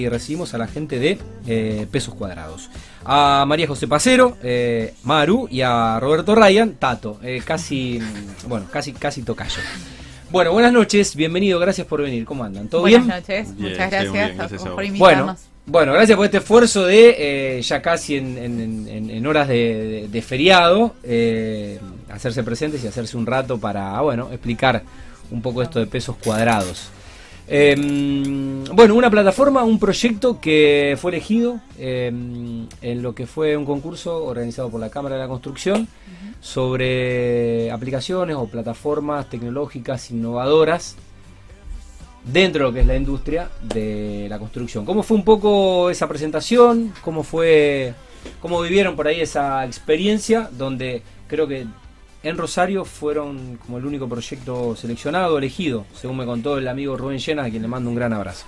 y recibimos a la gente de eh, Pesos Cuadrados. A María José Pacero, eh, Maru y a Roberto Ryan, Tato, eh, casi, bueno, casi, casi tocayo. Bueno, buenas noches, bienvenido, gracias por venir. ¿Cómo andan? ¿Todo Buenas bien? noches, Bien, muchas gracias, bien, por invitarnos. Bueno, bueno, gracias por este esfuerzo de eh, ya casi en, en- en- en horas de, de- de feriado eh, hacerse presentes y hacerse un rato para, bueno, explicar un poco esto de pesos cuadrados. Eh, bueno, una plataforma, un proyecto que fue elegido eh, en lo que fue un concurso organizado por la Cámara de la Construcción sobre aplicaciones o plataformas tecnológicas innovadoras dentro de lo que es la industria de la construcción. ¿Cómo fue un poco esa presentación? ¿Cómo fue, cómo vivieron por ahí esa experiencia? Donde creo que en Rosario fueron como el único proyecto seleccionado, elegido, según me contó el amigo Rubén Llenas, a quien le mando un gran abrazo.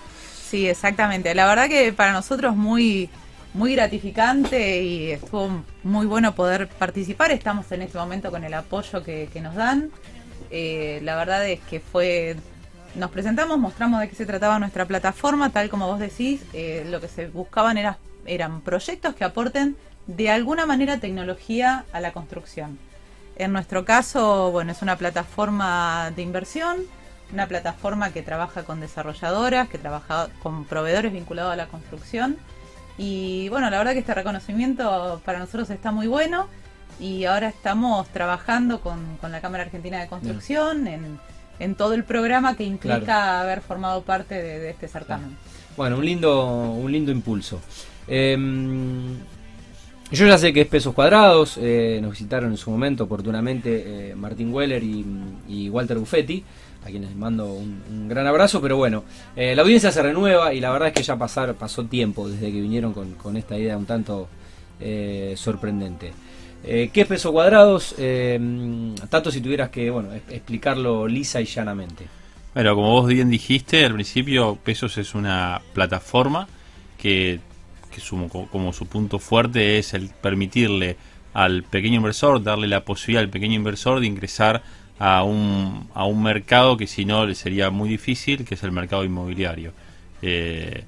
Sí, exactamente. La verdad que para nosotros muy muy gratificante y estuvo muy bueno poder participar. Estamos en este momento con el apoyo que, que nos dan. Eh, la verdad es que fue nos presentamos, mostramos de qué se trataba nuestra plataforma, tal como vos decís, eh, lo que se buscaban era, eran proyectos que aporten de alguna manera tecnología a la construcción. En nuestro caso, bueno, es una plataforma de inversión, una plataforma que trabaja con desarrolladoras, que trabaja con proveedores vinculados a la construcción. Y bueno, la verdad que este reconocimiento para nosotros está muy bueno y ahora estamos trabajando con, con la Cámara Argentina de Construcción en, en todo el programa que implica Claro. haber formado parte de, de este certamen. Bueno, un lindo, un lindo impulso. Eh, yo ya sé que es pesos cuadrados, eh, nos visitaron en su momento oportunamente eh, Martín Weller y, Walter Buffetti, a quienes mando un, gran abrazo, pero bueno, eh, la audiencia se renueva y la verdad es que ya pasar, pasó tiempo desde que vinieron con, con esta idea un tanto eh, sorprendente. ¿Qué es pesos cuadrados? Tato, si tuvieras que bueno, explicarlo lisa y llanamente. Bueno, como vos bien dijiste, al principio Pesos es una plataforma que, que su- como su punto fuerte es el permitirle al pequeño inversor, darle la posibilidad al pequeño inversor de ingresar a un, a un mercado que si no le sería muy difícil, que es el mercado inmobiliario. Eh,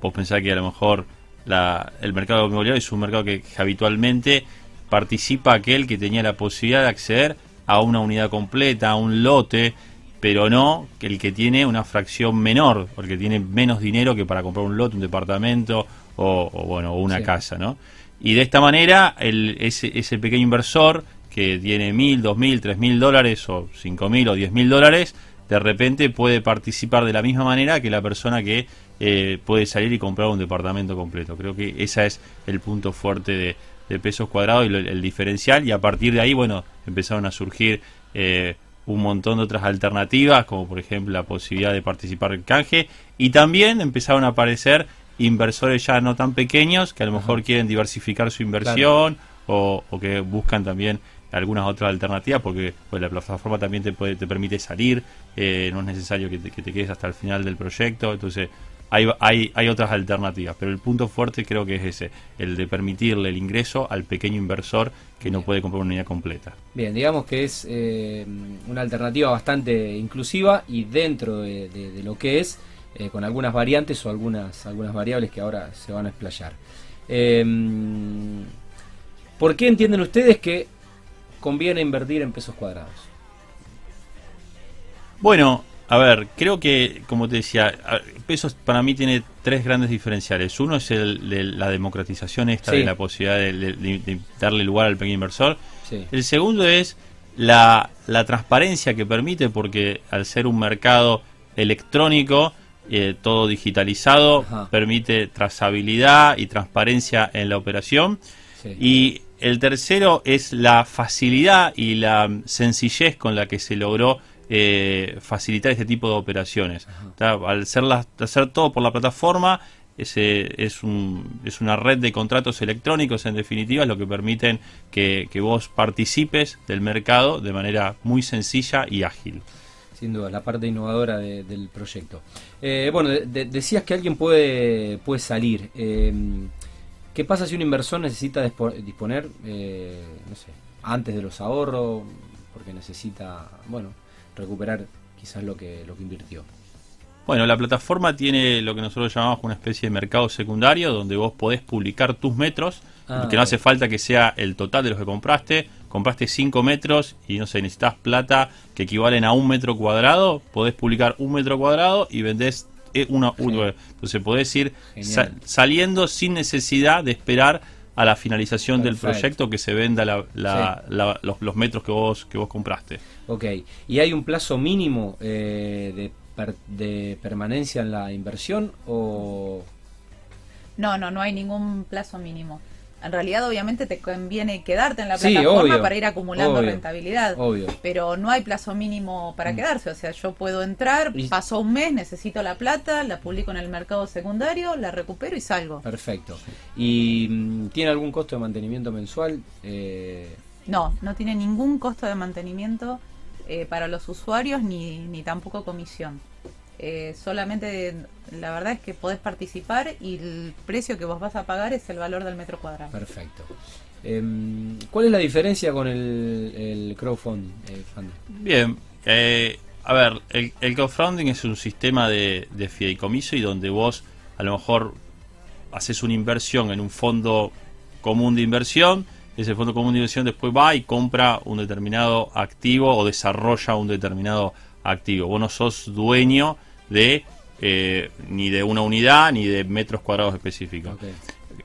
vos pensás que a lo mejor la- el mercado inmobiliario es un mercado que, que habitualmente participa aquel que tenía la posibilidad de acceder a una unidad completa, a un lote, pero no que el que tiene una fracción menor, porque tiene menos dinero que para comprar un lote, un departamento o, o, bueno, o una Sí. casa, ¿no? Y de esta manera, el, ese, ese pequeño inversor que tiene mil, dos mil, tres mil dólares o cinco mil o diez mil dólares, de repente puede participar de la misma manera que la persona que eh, puede salir y comprar un departamento completo. Creo que ese es el punto fuerte de, de pesos cuadrados y lo- el diferencial. Y a partir de ahí, bueno, empezaron a surgir eh, un montón de otras alternativas, como por ejemplo la posibilidad de participar en canje. Y también empezaron a aparecer inversores ya no tan pequeños que a lo mejor quieren diversificar su inversión o, o que buscan también algunas otras alternativas porque pues, la plataforma también te puede te permite salir eh, no es necesario que te, que te quedes hasta el final del proyecto entonces hay, hay, hay otras alternativas pero el punto fuerte creo que es ese el de permitirle el ingreso al pequeño inversor que no puede comprar una unidad completa Bien, digamos que es eh, una alternativa bastante inclusiva y dentro de, de- de lo que es, eh, con algunas variantes o algunas, algunas variables que ahora se van a explayar. Eh, ¿Por qué entienden ustedes que conviene invertir en pesos cuadrados? Bueno, a ver, creo que, como te decía, Pesos para mí tiene tres grandes diferenciales. Uno es el de la democratización esta Sí. de la posibilidad de, de- de- de darle lugar al pequeño inversor. Sí. El segundo es la, la transparencia que permite, porque al ser un mercado electrónico, eh, todo digitalizado, Ajá. permite trazabilidad y transparencia en la operación. sí. Y el tercero es la facilidad y la sencillez con la que se logró eh, facilitar este tipo de operaciones. Al ser las- hacer todo por la plataforma, ese es, un, es una red de contratos electrónicos, en definitiva, lo que permiten que, que vos participes del mercado de manera muy sencilla y ágil. Sin duda, la parte innovadora de- del proyecto. Eh, bueno, de- de- decías que alguien puede, puede salir. Eh, ¿Qué pasa si un inversor necesita dispo- disponer, eh, no sé, antes de los ahorros, porque necesita, bueno, recuperar quizás lo que, lo que invirtió? Bueno, la plataforma tiene lo que nosotros llamamos una especie de mercado secundario donde vos podés publicar tus metros, Ah, que no hace falta que sea el total de los que compraste. Compraste 5 metros y no sé, necesitas plata que equivalen a un metro cuadrado, podés publicar un metro cuadrado y vendés eh, una, Genial. entonces podés ir saliendo sin necesidad de esperar a la finalización del proyecto que se venda la- la- la- los, los metros que vos que vos compraste. Ok, ¿y hay un plazo mínimo eh, de, per- de permanencia en la inversión o...? No, no, no hay ningún plazo mínimo. En realidad, obviamente, te conviene quedarte en la Sí, plataforma obvio, para ir acumulando obvio, rentabilidad. Obvio. Pero no hay plazo mínimo para Mm. quedarse. O sea, yo puedo entrar, pasó un mes, necesito la plata, la publico en el mercado secundario, la recupero y salgo. Perfecto. ¿Y mm, tiene algún costo de mantenimiento mensual? Eh, No, no tiene ningún costo de mantenimiento eh, para los usuarios ni, ni tampoco comisión. Eh, solamente la verdad es que podés participar y el precio que vos vas a pagar es el valor del metro cuadrado. perfecto. Em, ¿Cuál es la diferencia con el, el crowdfunding? eh? Bien, eh, a ver, el, el crowdfunding es un sistema de, de fideicomiso y donde vos a lo mejor haces una inversión en un fondo común de inversión, ese fondo común de inversión después va y compra un determinado activo o desarrolla un determinado activo. Vos no sos dueño de eh, ni de una unidad ni de metros cuadrados específicos.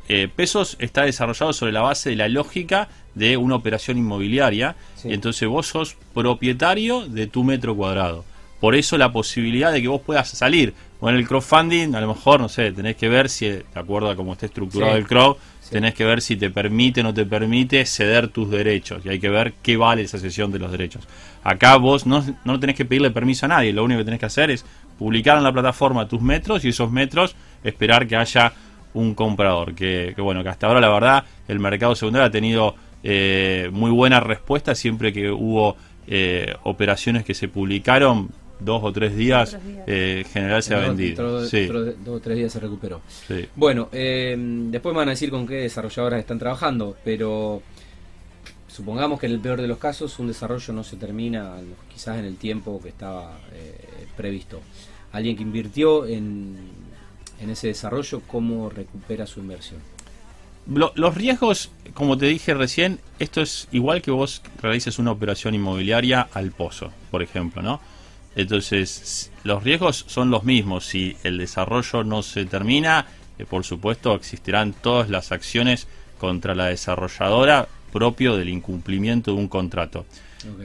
Eh, Pesos está desarrollado sobre la base de la lógica de una operación inmobiliaria Sí. y entonces vos sos propietario de tu metro cuadrado. Por eso la posibilidad de que vos puedas salir. Bueno, el crowdfunding, a lo mejor, no sé, tenés que ver si, de acuerdo a cómo está estructurado Sí. el crowd, Sí. tenés que ver si te permite o no te permite ceder tus derechos. Y hay que ver qué vale esa cesión de los derechos. Acá vos no, no tenés que pedirle permiso a nadie, lo único que tenés que hacer es publicar en la plataforma tus metros y esos metros esperar que haya un comprador. Que, que bueno, que hasta ahora la verdad el mercado secundario ha tenido eh, muy buena respuesta siempre que hubo eh, operaciones que se publicaron dos o tres días, Dos o tres días. eh, en general se ha vendido. Sí, dos o tres días se recuperó. sí. Bueno, eh, después me van a decir con qué desarrolladoras están trabajando, pero supongamos que en el peor de los casos un desarrollo no se termina quizás en el tiempo que estaba eh, previsto. Alguien que invirtió en, en ese desarrollo, ¿cómo recupera su inversión? Lo- los riesgos, como te dije recién, esto es igual que vos realices una operación inmobiliaria al pozo, por ejemplo, ¿no? Entonces, los riesgos son los mismos. Si el desarrollo no se termina, eh, por supuesto, existirán todas las acciones contra la desarrolladora propio del incumplimiento de un contrato.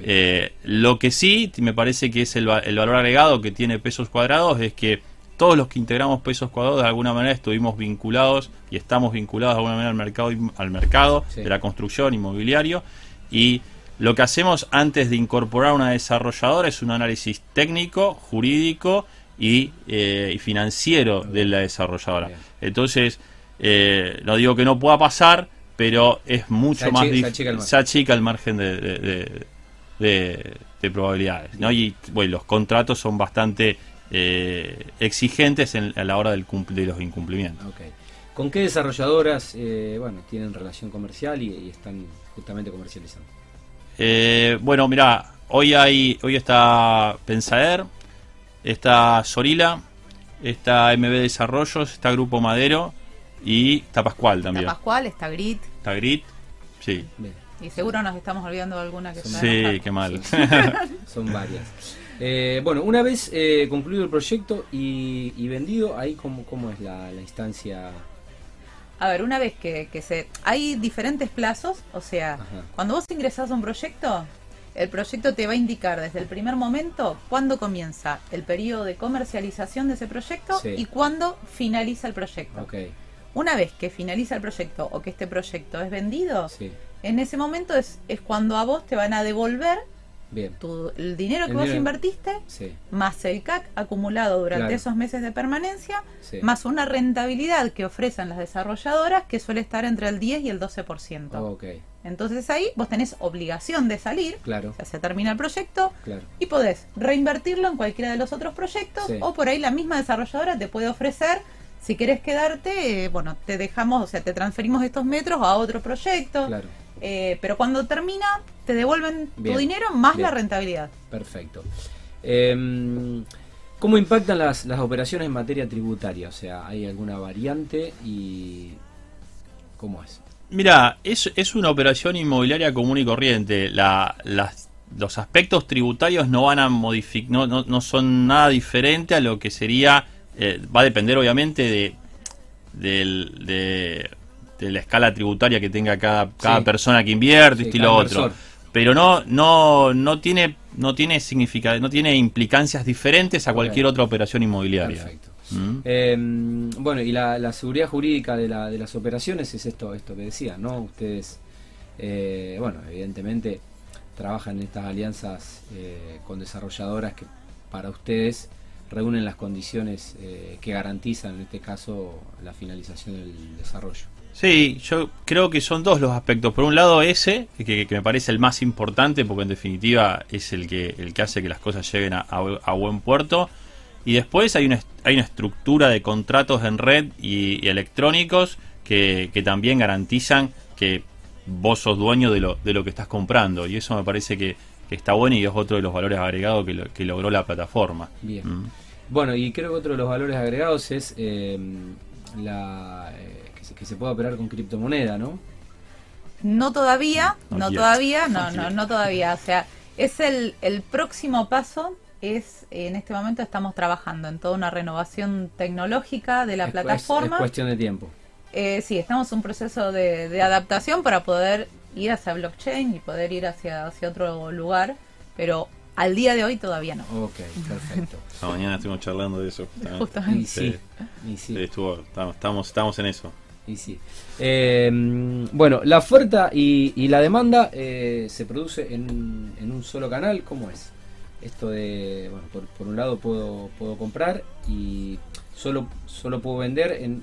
Eh, lo que sí me parece que es el, el valor agregado que tiene pesos cuadrados es que todos los que integramos pesos cuadrados de alguna manera estuvimos vinculados y estamos vinculados de alguna manera al mercado al mercado Sí. de la construcción inmobiliario y lo que hacemos antes de incorporar una desarrolladora es un análisis técnico, jurídico y, eh, y financiero de la desarrolladora. Entonces, eh, no digo que no pueda pasar, pero es mucho Se más achi- se achica el margen. se achica el margen de, de- de- de- de probabilidades. ¿no? Y bueno, los contratos son bastante eh, exigentes en- a la hora del de los incumplimientos. ¿Con qué desarrolladoras eh, bueno, tienen relación comercial y, y están justamente comercializando? Eh, bueno, mira, hoy hay hoy está Pensaer, está Sorila, está MB Desarrollos, está Grupo Madero y está Pascual Está también. Pascual, está Grit, Está Grit, sí. Bien, y seguro nos estamos olvidando de alguna que está Sí, qué mal. son varias. Eh, bueno, una vez eh, concluido el proyecto y, y vendido, ahí cómo, cómo es la, la instancia. A ver, una vez que, que se... Hay diferentes plazos, o sea, Ajá. cuando vos ingresás a un proyecto, el proyecto te va a indicar desde el primer momento cuándo comienza el periodo de comercialización de ese proyecto Sí. y cuándo finaliza el proyecto. Una vez que finaliza el proyecto o que este proyecto es vendido, sí, en ese momento es, es cuando a vos te van a devolver bien. tu- el dinero que El vos dinero. invertiste Sí, más el CAC acumulado durante Claro. esos meses de permanencia, sí. más una rentabilidad que ofrecen las desarrolladoras que suele estar entre el 10 y el 12%. Ok, Entonces ahí vos tenés obligación de salir, claro, o sea, se termina el proyecto claro. y podés reinvertirlo en cualquiera de los otros proyectos Sí. o por ahí la misma desarrolladora te puede ofrecer, si querés quedarte, eh, bueno, te dejamos, o sea, te transferimos estos metros a otro proyecto, Claro, eh, pero cuando termina te devuelven Bien. tu dinero más Bien. la rentabilidad. perfecto. Em, ¿Cómo impactan las, las operaciones en materia tributaria? O sea, ¿hay alguna variante y cómo es? Mira, es, es una operación inmobiliaria común y corriente. La, las, los aspectos tributarios no van a modificar, no, no, no son nada diferente a lo que sería, eh, va a depender obviamente de, del- de, de la escala tributaria que tenga cada, cada Sí. persona que invierte, Sí, esto y cada lo otro. inversor. Pero no, no, no tiene, no tiene significa, no tiene implicancias diferentes a cualquier otra operación inmobiliaria. Perfecto. ¿Mm? Eh, bueno, y la, la seguridad jurídica de, la, de las operaciones es esto, esto que decía, ¿no? Ustedes, eh, bueno, evidentemente trabajan en estas alianzas eh, con desarrolladoras que para ustedes reúnen las condiciones eh, que garantizan, en este caso, la finalización del desarrollo. Sí, yo creo que son dos los aspectos. Por un lado ese, que, que me parece el más importante, porque en definitiva es el que, el que hace que las cosas lleguen a, a- a buen puerto. Y después hay una, hay una estructura de contratos en red y, y electrónicos que, que también garantizan que vos sos dueño de lo, de lo que estás comprando. Y eso me parece que, que está bueno y es otro de los valores agregados que, lo- que logró la plataforma. Bien. Mm. Bueno, y creo que otro de los valores agregados es eh, la, eh, se, que se pueda operar con criptomoneda, ¿no? No todavía, No todavía, no, no, no todavía. O sea, es el, el próximo paso. Es en este momento estamos trabajando en toda una renovación tecnológica de la Es cu- es- plataforma. es cuestión de tiempo. Eh, sí, estamos en un proceso de, de adaptación para poder ir hacia blockchain y poder ir hacia, hacia otro lugar, pero al día de hoy todavía no. Ok, perfecto. Esta mañana estuvimos charlando de eso. justamente. Justamente. Y sí, Sí. y sí. Sí, estuvo, estamos, estamos en eso. Y sí. Eh, bueno, la oferta y, y la demanda eh, se produce en, en un solo canal. ¿Cómo es? Esto de, bueno, por, por un lado puedo, puedo comprar y solo, solo puedo vender en,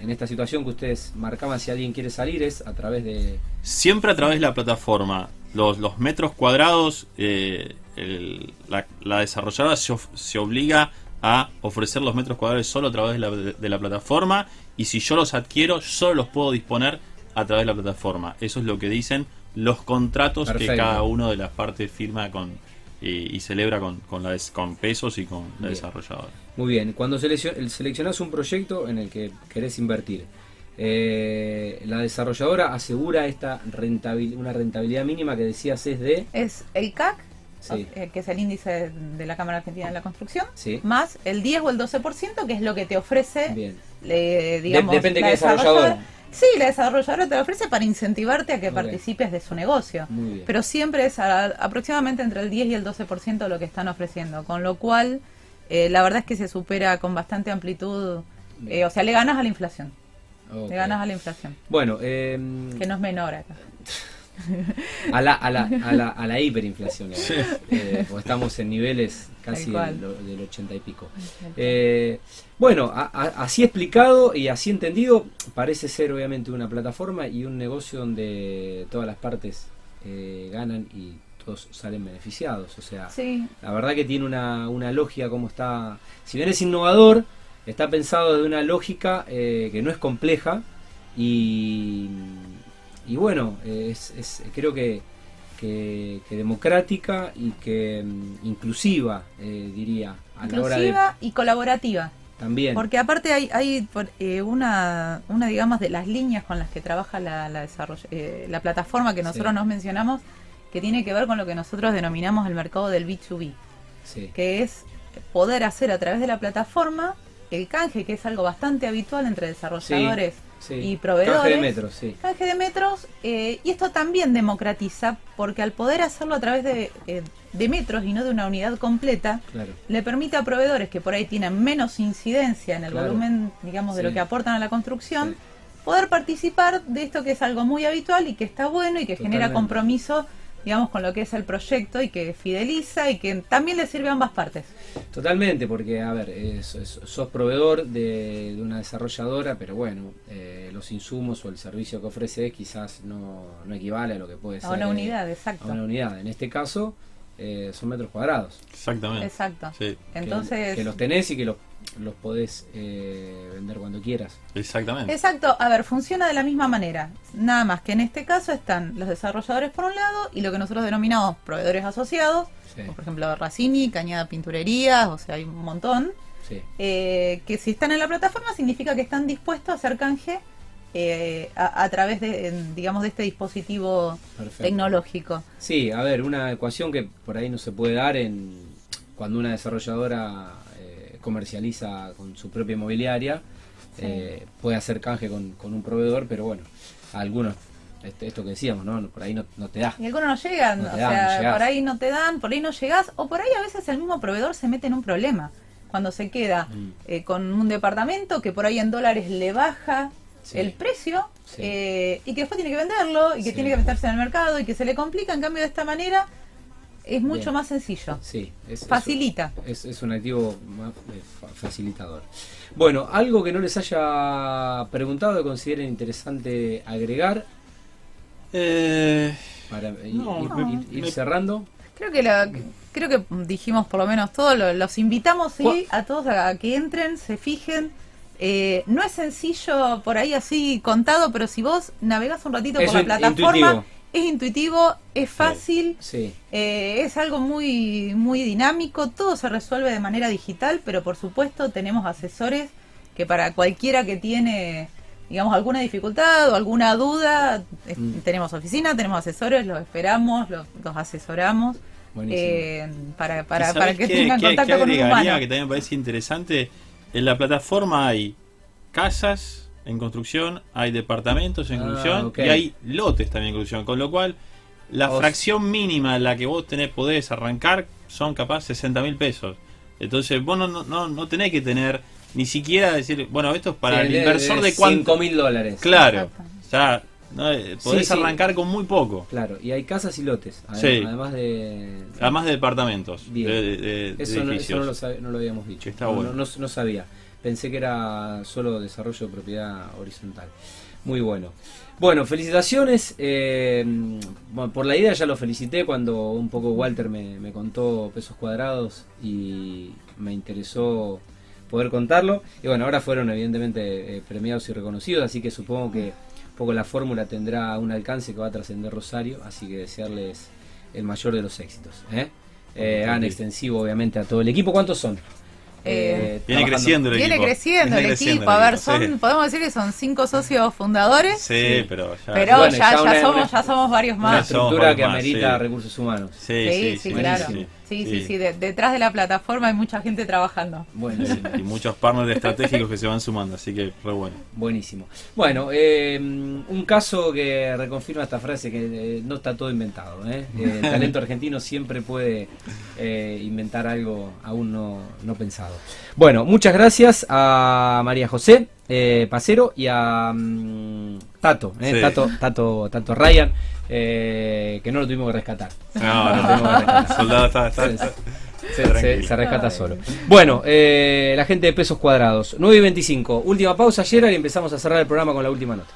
en, esta situación que ustedes marcaban si alguien quiere salir es a través de... Siempre a través de la plataforma. Los, los metros cuadrados, eh, el- la, la desarrolladora se, of- se obliga a ofrecer los metros cuadrados solo a través de la, de la plataforma y si yo los adquiero, solo los puedo disponer a través de la plataforma. Eso es lo que dicen los contratos que cada uno de las partes firma con y, y celebra con, con, la des- con pesos y con la Bien. desarrolladora. Muy bien, cuando seleccio- seleccionás un proyecto en el que querés invertir, eh, la desarrolladora asegura esta rentabil- una rentabilidad mínima que decías es de... Es el CAC, Sí. eh, que es el índice de la Cámara Argentina de la Construcción, Sí. más el 10 o el 12%, que es lo que te ofrece, Bien. Eh, digamos, depende qué desarrolladora. desarrolladora. Sí, la desarrolladora te lo ofrece para incentivarte a que participes de su negocio. Pero siempre es a- aproximadamente entre el 10 y el 12% lo que están ofreciendo, con lo cual eh, la verdad es que se supera con bastante amplitud, eh, o sea, le ganas a la inflación, le ganas a la inflación, Bueno, eh, que no es menor acá. a, la, a, la, a, la, a la hiperinflación, eh, porque estamos en niveles casi del, del 80 y pico. Eh, bueno, a- a- así explicado y así entendido, parece ser obviamente una plataforma y un negocio donde todas las partes eh, ganan y todos salen beneficiados. O sea, Sí, la verdad que tiene una, una lógica como está. Si bien es innovador, está pensado de una lógica eh, que no es compleja y, y bueno, es, es- creo que, que, que democrática y que mm, inclusiva, eh, diría, a la hora de inclusiva y colaborativa. también. Porque aparte hay, hay eh, una, una, digamos, de las líneas con las que trabaja la, la, eh, la plataforma que nosotros Sí. nos mencionamos, que tiene que ver con lo que nosotros denominamos el mercado del B2B, sí, que es poder hacer a través de la plataforma el canje, que es algo bastante habitual entre desarrolladores sí. Y proveedores. Canje de metros, sí. Canje de metros, eh, y esto también democratiza, porque al poder hacerlo a través de, eh, de metros y no de una unidad completa, Claro. le permite a proveedores que por ahí tienen menos incidencia en el Claro. volumen, digamos, de Sí. lo que aportan a la construcción, poder participar de esto que es algo muy habitual y que está bueno y que genera compromiso, digamos, con lo que es el proyecto y que fideliza y que también le sirve a ambas partes. Totalmente, porque, a ver, eh, sos, sos proveedor de, de una desarrolladora, pero bueno, eh, los insumos o el servicio que ofrece quizás no, no equivale a lo que puede ser. A una eh, unidad, exacto. a una unidad. En este caso, eh, son metros cuadrados. Exactamente. Exacto. Sí. que- Entonces, Que, los tenés y que los los podés eh, vender cuando quieras. Exactamente. Exacto, a ver, funciona de la misma manera. Nada más que en este caso están los desarrolladores por un lado y lo que nosotros denominamos proveedores asociados, Sí, como por ejemplo Racini, Cañada Pinturerías, o sea, hay un montón. sí. eh, que si están en la plataforma significa que están dispuestos a hacer canje eh, a, a través de, en, digamos, de este dispositivo Perfecto. tecnológico. Sí, a ver, una ecuación que por ahí no se puede dar en cuando una desarrolladora comercializa con su propia inmobiliaria, Sí. eh, puede hacer canje con, con un proveedor, pero bueno, a algunos, este- esto que decíamos, ¿no? Por ahí no, no te da. Y algunos no llegan, No o dan, sea, por ahí no te dan, por ahí no llegás, o por ahí a veces el mismo proveedor se mete en un problema. Cuando se queda Mm. eh, con un departamento que por ahí en dólares le baja Sí. el precio Sí. eh, y que después tiene que venderlo y que Sí. tiene que meterse en el mercado y que se le complica, en cambio de esta manera es mucho Bien. más sencillo. Sí, es, Facilita. Es, es un activo más, eh, fa- facilitador. Bueno, algo que no les haya preguntado que consideren interesante agregar Eh, para ir, No, ir- me- ir- ir me- cerrando. Creo que la, creo que dijimos por lo menos todo, lo- los invitamos sí, a todos a, que entren, se fijen. Eh, no es sencillo por ahí así contado, pero si vos navegás un ratito Es por la plataforma, intuitivo. Es intuitivo, es fácil, Sí, eh, es algo muy, muy dinámico, todo se resuelve de manera digital, pero por supuesto tenemos asesores que para cualquiera que tiene, digamos, alguna dificultad o alguna duda, Mm. tenemos oficina, tenemos asesores, los esperamos, los, los asesoramos. buenísimo. eh, para, ¿y para, para que qué- tengan qué- contacto qué con un humano. que también me parece interesante? En la plataforma hay casas en construcción, hay departamentos en Ah, construcción y hay lotes también en construcción. Con lo cual, la O fracción mínima en la que vos tenés, podés arrancar son capaz 60 mil pesos. Entonces, vos no, no, no, no tenés que tener ni siquiera decir, bueno, esto es para Sí, el inversor de, cuánto. 5 mil dólares. Claro, Exacto. o sea, no, eh, podés Sí, sí. arrancar con muy poco. Claro, y hay casas y lotes. Además de. Además de departamentos, Bien. de, de- de- de Eso, no, eso no lo, no lo habíamos dicho. Está no, bueno. no, no- no sabía. Pensé que era solo desarrollo de propiedad horizontal. Muy bueno. Bueno, felicitaciones. eh, por la idea ya lo felicité cuando un poco Walter me, me contó pesos cuadrados y me interesó poder contarlo. Y bueno, ahora fueron evidentemente eh, premiados y reconocidos, así que supongo que un poco la fórmula tendrá un alcance que va a trascender Rosario, así que desearles el mayor de los éxitos. ¿eh? Eh, hagan extensivo obviamente a todo el equipo. ¿Cuántos son? Eh, Viene creciendo el Viene equipo. creciendo Viene el creciendo equipo. A ver, son, sí. podemos decir que son cinco socios fundadores, Sí, Sí. pero ya. pero Bueno, ya, ya ya una- somos, una- ya somos varios Una más. Somos estructura que amerita sí. recursos humanos. Sí, Sí, sí, claro. Sí, sí, sí. de- detrás de la plataforma hay mucha gente trabajando. Buenísimo. Y muchos partners estratégicos que se van sumando, así que re bueno. Buenísimo. Bueno, eh, un caso que reconfirma esta frase que eh, no está todo inventado. ¿eh? El talento argentino siempre puede eh, inventar algo aún no, no pensado. Bueno, muchas gracias a María José eh, Pacero y a mm, Tato, ¿eh? Sí. Tato, Tato, Tato Ryan, eh, que no lo tuvimos que rescatar. No, Lo no, tuvimos que rescatar. el soldado está, está- Se, está- se- tranquilo. se rescata solo. Bueno, eh, la gente de pesos cuadrados. 9 y 25. Última pausa ayer y empezamos a cerrar el programa con la última nota.